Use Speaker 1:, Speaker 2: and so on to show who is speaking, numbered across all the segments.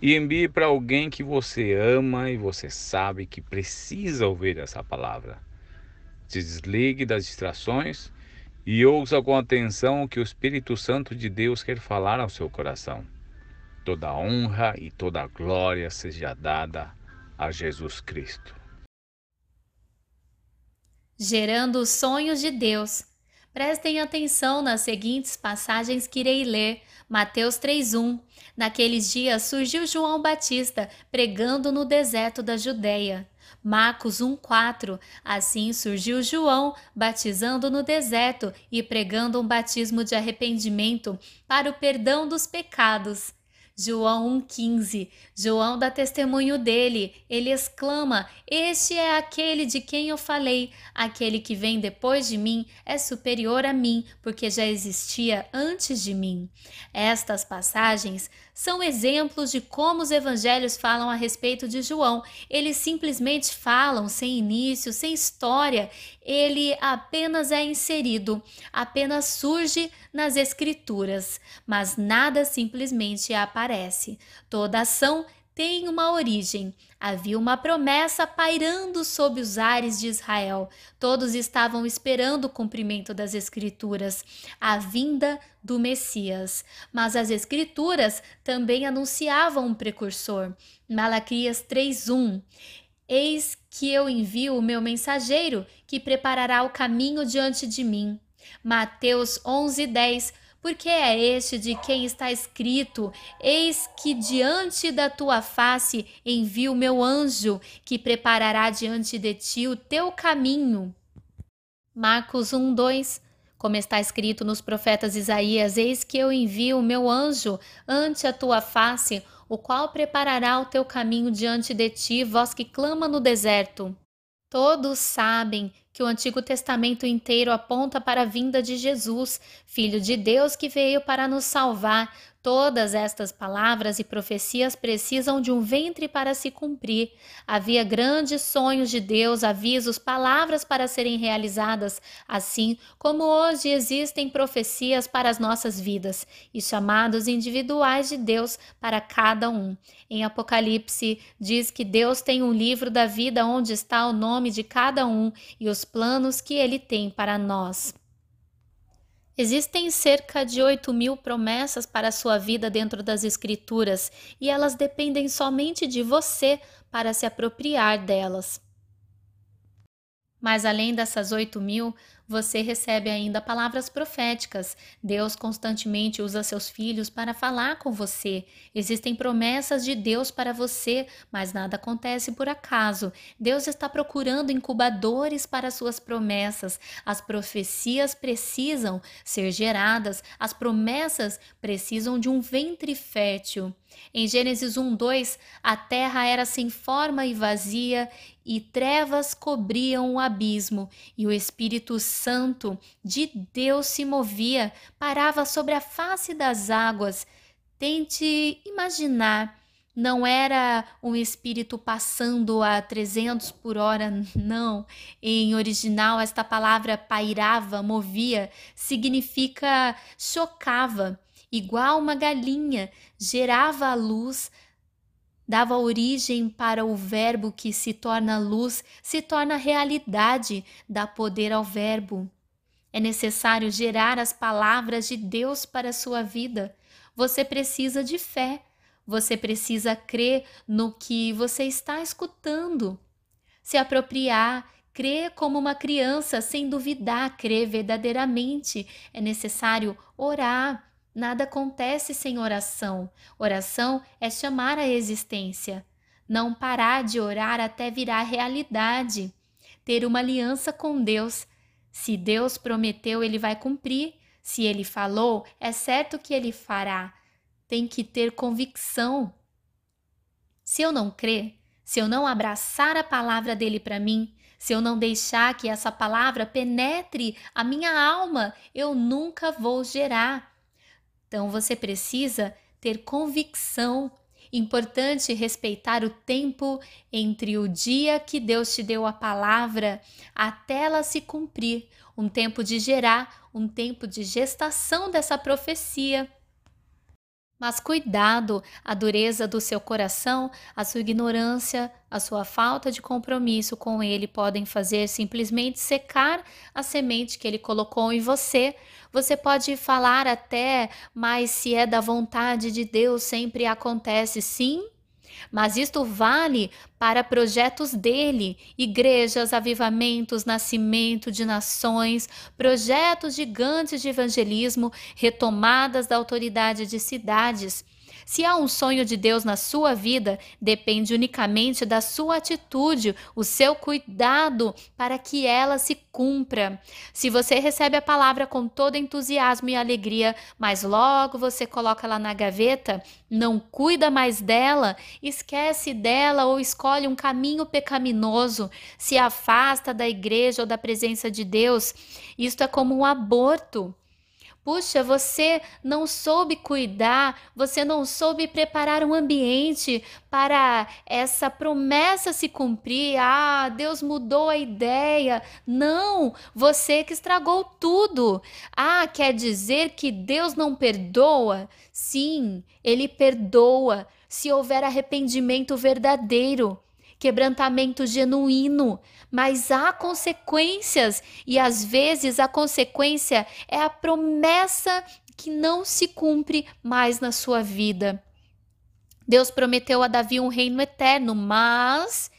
Speaker 1: e envie para alguém que você ama e você sabe que precisa ouvir essa palavra. Se desligue das distrações e ouça com atenção o que o Espírito Santo de Deus quer falar ao seu coração. Toda honra e toda glória seja dada a Jesus Cristo.
Speaker 2: Gerando os sonhos de Deus. Prestem atenção nas seguintes passagens que irei ler. Mateus 3:1. Naqueles dias surgiu João Batista pregando no deserto da Judéia. Marcos 1:4. Assim surgiu João batizando no deserto e pregando um batismo de arrependimento para o perdão dos pecados. João 1,15. João dá testemunho dele. Ele exclama: Este é aquele de quem eu falei. Aquele que vem depois de mim é superior a mim, porque já existia antes de mim. Estas passagens são exemplos de como os evangelhos falam a respeito de João. Eles simplesmente falam sem início, sem história. Ele apenas é inserido, apenas surge nas escrituras, mas nada simplesmente aparece. Toda ação tem uma origem. Havia uma promessa pairando sob os ares de Israel. Todos estavam esperando o cumprimento das Escrituras, a vinda do Messias. Mas as Escrituras também anunciavam um precursor. Malaquias 3:1 Eis que eu envio o meu mensageiro, que preparará o caminho diante de mim. Mateus 11:10 porque é este de quem está escrito: Eis que diante da tua face envio o meu anjo, que preparará diante de ti o teu caminho. Marcos 1, 2 como está escrito nos profetas Isaías: Eis que eu envio o meu anjo ante a tua face, o qual preparará o teu caminho diante de ti, vós que clama no deserto. Todos sabem que o Antigo Testamento inteiro aponta para a vinda de Jesus, Filho de Deus que veio para nos salvar, Todas estas palavras e profecias precisam de um ventre para se cumprir. Havia grandes sonhos de Deus, avisos, palavras para serem realizadas, assim como hoje existem profecias para as nossas vidas e chamados individuais de Deus para cada um. Em Apocalipse, diz que Deus tem um livro da vida onde está o nome de cada um e os planos que ele tem para nós. Existem cerca de 8 mil promessas para a sua vida dentro das Escrituras e elas dependem somente de você para se apropriar delas. Mas além dessas 8 mil, você recebe ainda palavras proféticas. Deus constantemente usa seus filhos para falar com você. Existem promessas de Deus para você, mas nada acontece por acaso. Deus está procurando incubadores para suas promessas. As profecias precisam ser geradas, as promessas precisam de um ventre fértil. Em Gênesis 1, 2, a terra era sem forma e vazia, e trevas cobriam o abismo, e o Espírito Santo de Deus se movia, parava sobre a face das águas. Tente imaginar, não era um espírito passando a 300 por hora, não. Em original, esta palavra pairava, movia, significa chocava, igual uma galinha, gerava a luz, dava origem para o verbo que se torna luz, se torna realidade, dá poder ao verbo. É necessário gerar as palavras de Deus para a sua vida. Você precisa de fé. Você precisa crer no que você está escutando. Se apropriar, crer como uma criança, sem duvidar, crer verdadeiramente. É necessário orar, Nada acontece sem oração. Oração é chamar a existência. Não parar de orar até virar realidade. Ter uma aliança com Deus. Se Deus prometeu, ele vai cumprir. Se ele falou, é certo que ele fará. Tem que ter convicção. Se eu não crer, se eu não abraçar a palavra dele para mim, se eu não deixar que essa palavra penetre a minha alma, eu nunca vou gerar. Então você precisa ter convicção. Importante respeitar o tempo entre o dia que Deus te deu a palavra até ela se cumprir, um tempo de gerar, um tempo de gestação dessa profecia. Mas cuidado, a dureza do seu coração, a sua ignorância, a sua falta de compromisso com ele podem fazer simplesmente secar a semente que ele colocou em você. Você pode falar até, mas se é da vontade de Deus, sempre acontece sim mas isto vale para projetos dele, igrejas, avivamentos, nascimento de nações, projetos gigantes de evangelismo, retomadas da autoridade de cidades. Se há um sonho de Deus na sua vida, depende unicamente da sua atitude, o seu cuidado para que ela se cumpra. Se você recebe a palavra com todo entusiasmo e alegria, mas logo você coloca ela na gaveta, não cuida mais dela, esquece dela ou escolhe um caminho pecaminoso, se afasta da igreja ou da presença de Deus, isto é como um aborto. Puxa, você não soube cuidar, você não soube preparar um ambiente para essa promessa se cumprir. Ah, Deus mudou a ideia. Não, você que estragou tudo. Ah, quer dizer que Deus não perdoa? Sim, ele perdoa se houver arrependimento verdadeiro quebrantamento genuíno, mas há consequências e às vezes a consequência é a promessa que não se cumpre mais na sua vida. Deus prometeu a Davi um reino eterno, mas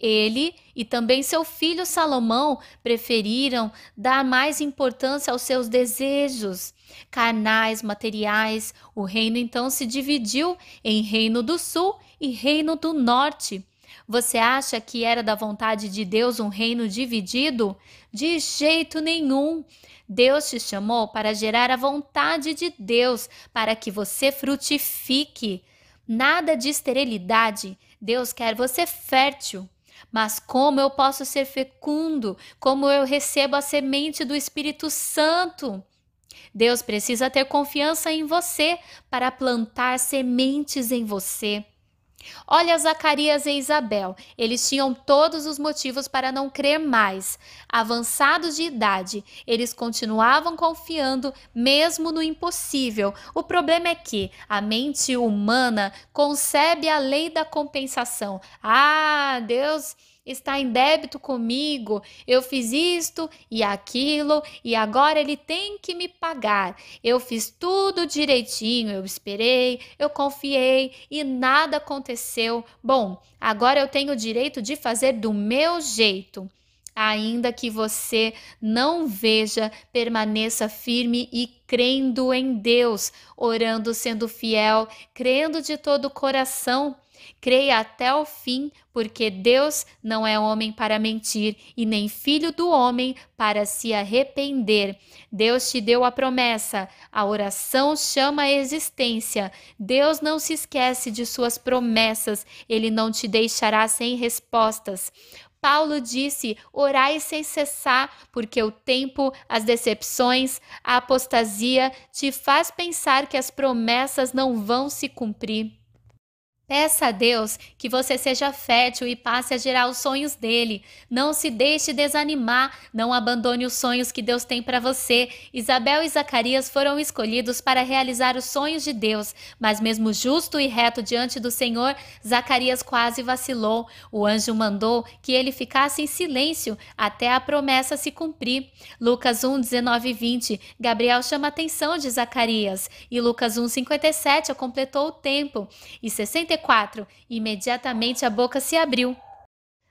Speaker 2: ele e também seu filho Salomão preferiram dar mais importância aos seus desejos carnais, materiais. O reino então se dividiu em Reino do Sul e Reino do Norte. Você acha que era da vontade de Deus um reino dividido? De jeito nenhum. Deus te chamou para gerar a vontade de Deus, para que você frutifique. Nada de esterilidade. Deus quer você fértil. Mas como eu posso ser fecundo? Como eu recebo a semente do Espírito Santo? Deus precisa ter confiança em você para plantar sementes em você. Olha Zacarias e Isabel, eles tinham todos os motivos para não crer mais. Avançados de idade, eles continuavam confiando mesmo no impossível. O problema é que a mente humana concebe a lei da compensação. Ah, Deus está em débito comigo, eu fiz isto e aquilo e agora ele tem que me pagar. Eu fiz tudo direitinho, eu esperei, eu confiei e nada aconteceu. Bom, agora eu tenho o direito de fazer do meu jeito. Ainda que você não veja, permaneça firme e crendo em Deus, orando, sendo fiel, crendo de todo o coração. Creia até o fim, porque Deus não é homem para mentir e nem filho do homem para se arrepender. Deus te deu a promessa, a oração chama a existência. Deus não se esquece de suas promessas, ele não te deixará sem respostas. Paulo disse: orai sem cessar, porque o tempo, as decepções, a apostasia te faz pensar que as promessas não vão se cumprir. Peça a Deus que você seja fértil e passe a gerar os sonhos dele. Não se deixe desanimar, não abandone os sonhos que Deus tem para você. Isabel e Zacarias foram escolhidos para realizar os sonhos de Deus, mas mesmo justo e reto diante do Senhor, Zacarias quase vacilou. O anjo mandou que ele ficasse em silêncio até a promessa se cumprir. Lucas 1, 19 e 20. Gabriel chama a atenção de Zacarias e Lucas 1, 57 completou o tempo. E 64 34. Imediatamente a boca se abriu.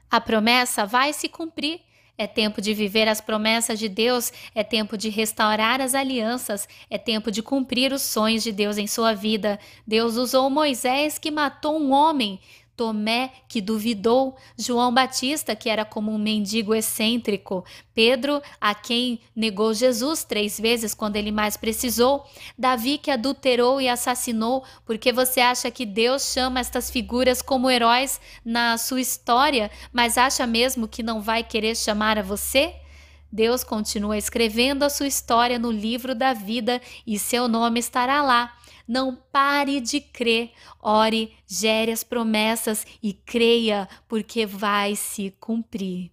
Speaker 2: A promessa vai se cumprir. É tempo de viver as promessas de Deus, é tempo de restaurar as alianças, é tempo de cumprir os sonhos de Deus em sua vida. Deus usou Moisés que matou um homem. Tomé, que duvidou, João Batista, que era como um mendigo excêntrico, Pedro, a quem negou Jesus três vezes quando ele mais precisou, Davi, que adulterou e assassinou, porque você acha que Deus chama estas figuras como heróis na sua história, mas acha mesmo que não vai querer chamar a você? Deus continua escrevendo a sua história no livro da vida e seu nome estará lá. Não pare de crer, ore, gere as promessas e creia, porque vai se cumprir.